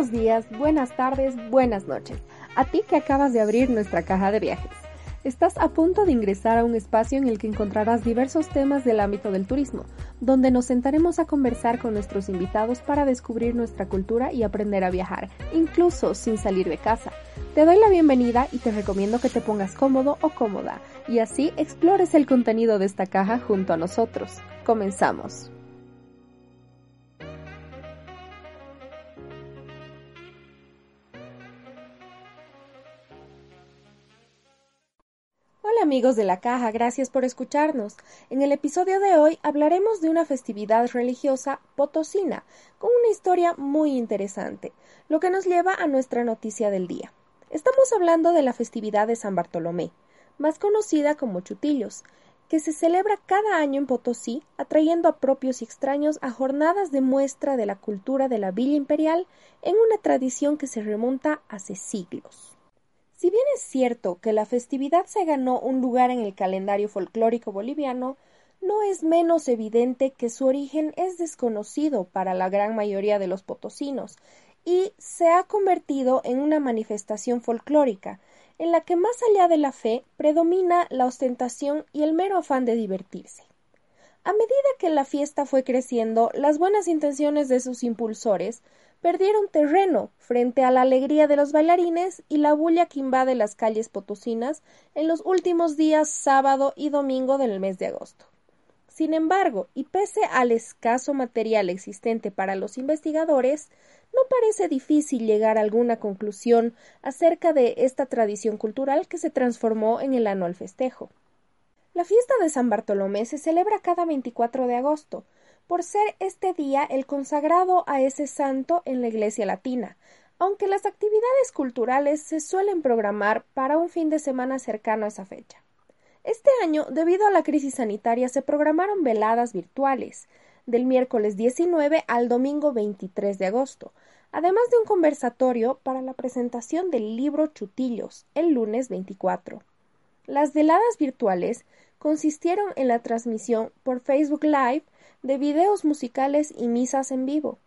Buenos días, buenas tardes, buenas noches. A ti que acabas de abrir nuestra caja de viajes. Estás a punto de ingresar a un espacio en el que encontrarás diversos temas del ámbito del turismo, donde nos sentaremos a conversar con nuestros invitados para descubrir nuestra cultura y aprender a viajar, incluso sin salir de casa. Te doy la bienvenida y te recomiendo que te pongas cómodo o cómoda y así explores el contenido de esta caja junto a nosotros. Comenzamos. Amigos de la caja, gracias por escucharnos. En el episodio de hoy hablaremos de una festividad religiosa potosina, con una historia muy interesante, lo que nos lleva a nuestra noticia del día. Estamos hablando de la festividad de San Bartolomé, más conocida como Chutillos, que se celebra cada año en Potosí, atrayendo a propios y extraños a jornadas de muestra de la cultura de la Villa Imperial en una tradición que se remonta hace siglos. Si bien es cierto que la festividad se ganó un lugar en el calendario folclórico boliviano, no es menos evidente que su origen es desconocido para la gran mayoría de los potosinos y se ha convertido en una manifestación folclórica, en la que más allá de la fe predomina la ostentación y el mero afán de divertirse. A medida que la fiesta fue creciendo, las buenas intenciones de sus impulsores perdieron terreno frente a la alegría de los bailarines y la bulla que invade las calles potosinas en los últimos días sábado y domingo del mes de agosto. Sin embargo, y pese al escaso material existente para los investigadores, no parece difícil llegar a alguna conclusión acerca de esta tradición cultural que se transformó en el anual festejo. La fiesta de San Bartolomé se celebra cada 24 de agosto, por ser este día el consagrado a ese santo en la Iglesia Latina, aunque las actividades culturales se suelen programar para un fin de semana cercano a esa fecha. Este año, debido a la crisis sanitaria, se programaron veladas virtuales del miércoles 19 al domingo 23 de agosto, además de un conversatorio para la presentación del libro Chutillos el lunes 24. Las veladas virtuales consistieron en la transmisión por Facebook Live de videos musicales y misas en vivo,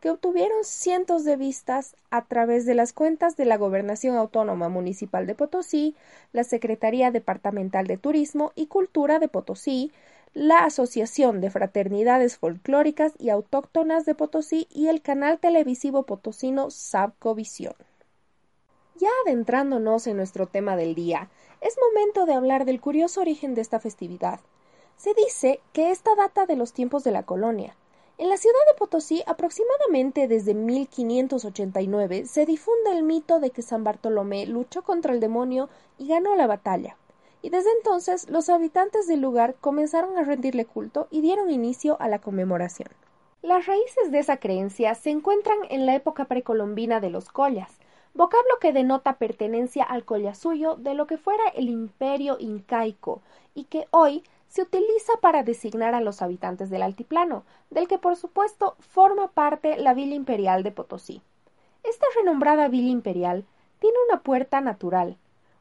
que obtuvieron cientos de vistas a través de las cuentas de la Gobernación Autónoma Municipal de Potosí, la Secretaría Departamental de Turismo y Cultura de Potosí, la Asociación de Fraternidades Folclóricas y Autóctonas de Potosí y el canal televisivo potosino Sabcovisión. Ya adentrándonos en nuestro tema del día, es momento de hablar del curioso origen de esta festividad, se dice que esta data de los tiempos de la colonia. En la ciudad de Potosí, aproximadamente desde 1589, se difunde el mito de que San Bartolomé luchó contra el demonio y ganó la batalla. Y desde entonces los habitantes del lugar comenzaron a rendirle culto y dieron inicio a la conmemoración. Las raíces de esa creencia se encuentran en la época precolombina de los collas, vocablo que denota pertenencia al collasuyo de lo que fuera el imperio incaico y que hoy se utiliza para designar a los habitantes del altiplano, del que por supuesto forma parte la Villa Imperial de Potosí. Esta renombrada Villa Imperial tiene una puerta natural,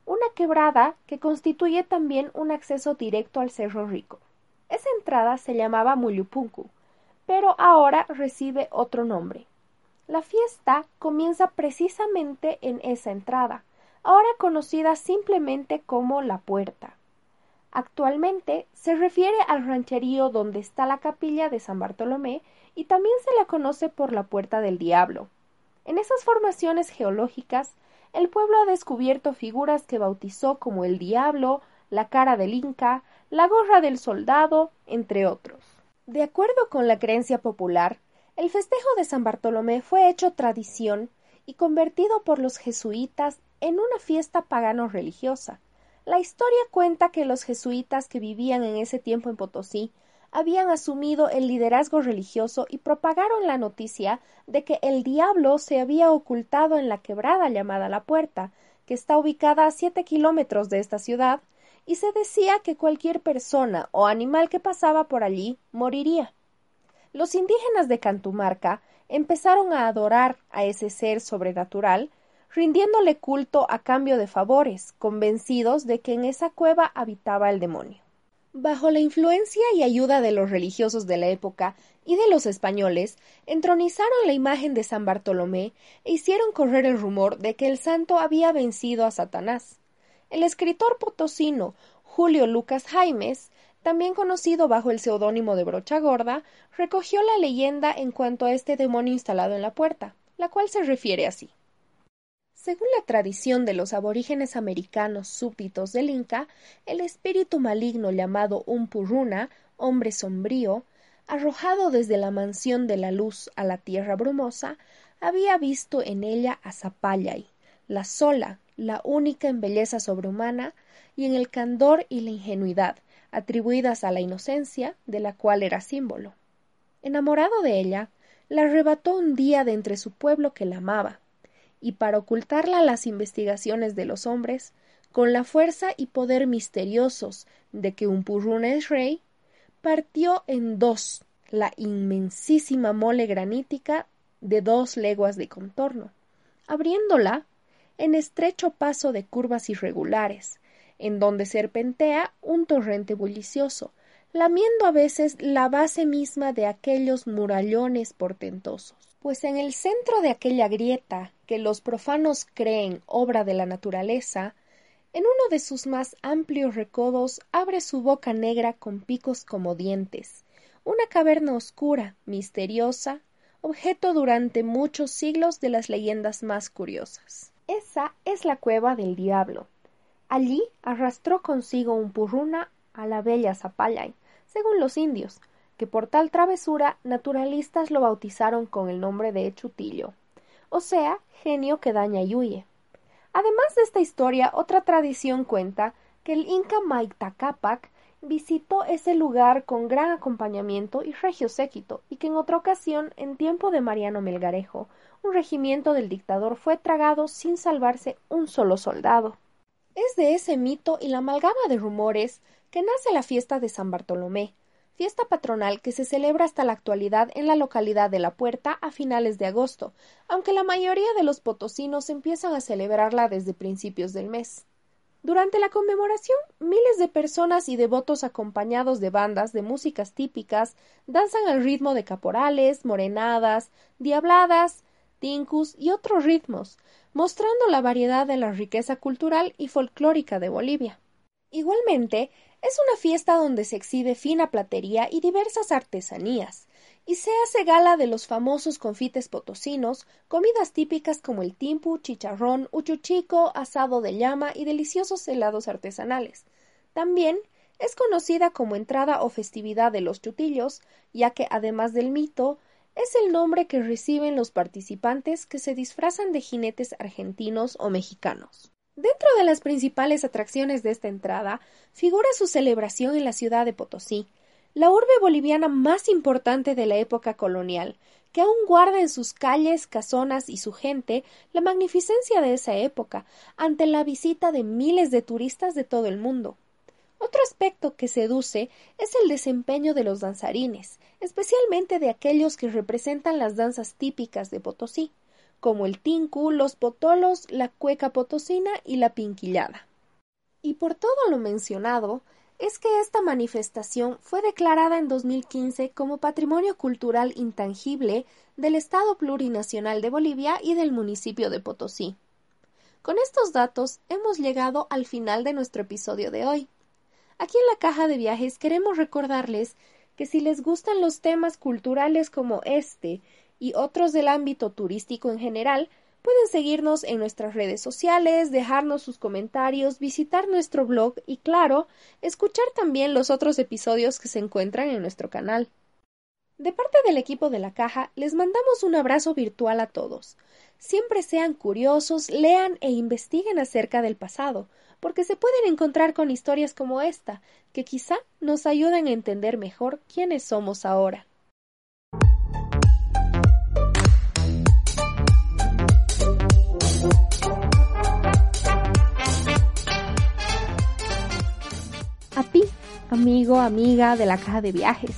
una quebrada que constituye también un acceso directo al Cerro Rico. Esa entrada se llamaba Mulupunku, pero ahora recibe otro nombre. La fiesta comienza precisamente en esa entrada, ahora conocida simplemente como la puerta. Actualmente se refiere al rancherío donde está la capilla de San Bartolomé y también se la conoce por la Puerta del Diablo. En esas formaciones geológicas, el pueblo ha descubierto figuras que bautizó como el Diablo, la cara del Inca, la gorra del soldado, entre otros. De acuerdo con la creencia popular, el festejo de San Bartolomé fue hecho tradición y convertido por los jesuitas en una fiesta pagano religiosa, la historia cuenta que los jesuitas que vivían en ese tiempo en Potosí habían asumido el liderazgo religioso y propagaron la noticia de que el diablo se había ocultado en la quebrada llamada La Puerta, que está ubicada a siete kilómetros de esta ciudad, y se decía que cualquier persona o animal que pasaba por allí moriría. Los indígenas de Cantumarca empezaron a adorar a ese ser sobrenatural rindiéndole culto a cambio de favores, convencidos de que en esa cueva habitaba el demonio. Bajo la influencia y ayuda de los religiosos de la época y de los españoles entronizaron la imagen de San Bartolomé e hicieron correr el rumor de que el santo había vencido a Satanás. El escritor potosino Julio Lucas Jaimes, también conocido bajo el seudónimo de Brocha Gorda, recogió la leyenda en cuanto a este demonio instalado en la puerta, la cual se refiere así. Según la tradición de los aborígenes americanos súbditos del Inca, el espíritu maligno llamado Umpuruna, hombre sombrío, arrojado desde la mansión de la luz a la tierra brumosa, había visto en ella a Zapallay, la sola, la única en belleza sobrehumana, y en el candor y la ingenuidad, atribuidas a la inocencia, de la cual era símbolo. Enamorado de ella, la arrebató un día de entre su pueblo que la amaba, y para ocultarla a las investigaciones de los hombres, con la fuerza y poder misteriosos de que un purrún es rey, partió en dos la inmensísima mole granítica de dos leguas de contorno, abriéndola en estrecho paso de curvas irregulares, en donde serpentea un torrente bullicioso, lamiendo a veces la base misma de aquellos murallones portentosos. Pues en el centro de aquella grieta, que los profanos creen obra de la naturaleza, en uno de sus más amplios recodos abre su boca negra con picos como dientes, una caverna oscura, misteriosa, objeto durante muchos siglos de las leyendas más curiosas. Esa es la cueva del diablo. Allí arrastró consigo un purruna a la bella Zapallay, según los indios, que por tal travesura naturalistas lo bautizaron con el nombre de Chutillo, o sea, genio que daña y huye. Además de esta historia, otra tradición cuenta que el Inca Maita Capac visitó ese lugar con gran acompañamiento y regio séquito, y que en otra ocasión, en tiempo de Mariano Melgarejo, un regimiento del dictador fue tragado sin salvarse un solo soldado. Es de ese mito y la amalgama de rumores que nace la fiesta de San Bartolomé, fiesta patronal que se celebra hasta la actualidad en la localidad de La Puerta a finales de agosto, aunque la mayoría de los potosinos empiezan a celebrarla desde principios del mes. Durante la conmemoración, miles de personas y devotos acompañados de bandas de músicas típicas danzan al ritmo de caporales, morenadas, diabladas, tincus y otros ritmos, mostrando la variedad de la riqueza cultural y folclórica de Bolivia. Igualmente, es una fiesta donde se exhibe fina platería y diversas artesanías, y se hace gala de los famosos confites potosinos, comidas típicas como el timpu, chicharrón, uchuchico, asado de llama y deliciosos helados artesanales. También es conocida como entrada o festividad de los chutillos, ya que además del mito, es el nombre que reciben los participantes que se disfrazan de jinetes argentinos o mexicanos. Dentro de las principales atracciones de esta entrada figura su celebración en la ciudad de Potosí, la urbe boliviana más importante de la época colonial, que aún guarda en sus calles, casonas y su gente la magnificencia de esa época, ante la visita de miles de turistas de todo el mundo. Otro aspecto que seduce es el desempeño de los danzarines, especialmente de aquellos que representan las danzas típicas de Potosí como el tinku, los potolos, la cueca potosina y la pinquillada. Y por todo lo mencionado, es que esta manifestación fue declarada en 2015 como Patrimonio Cultural Intangible del Estado Plurinacional de Bolivia y del municipio de Potosí. Con estos datos hemos llegado al final de nuestro episodio de hoy. Aquí en la caja de viajes queremos recordarles que si les gustan los temas culturales como este y otros del ámbito turístico en general, pueden seguirnos en nuestras redes sociales, dejarnos sus comentarios, visitar nuestro blog y, claro, escuchar también los otros episodios que se encuentran en nuestro canal. De parte del equipo de la caja, les mandamos un abrazo virtual a todos. Siempre sean curiosos, lean e investiguen acerca del pasado, porque se pueden encontrar con historias como esta, que quizá nos ayuden a entender mejor quiénes somos ahora. A ti, amigo, amiga de la caja de viajes,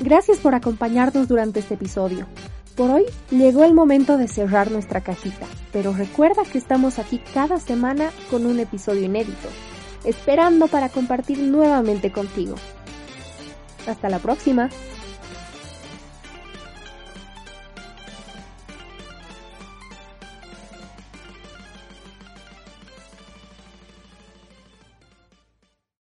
gracias por acompañarnos durante este episodio. Por hoy llegó el momento de cerrar nuestra cajita, pero recuerda que estamos aquí cada semana con un episodio inédito, esperando para compartir nuevamente contigo. Hasta la próxima.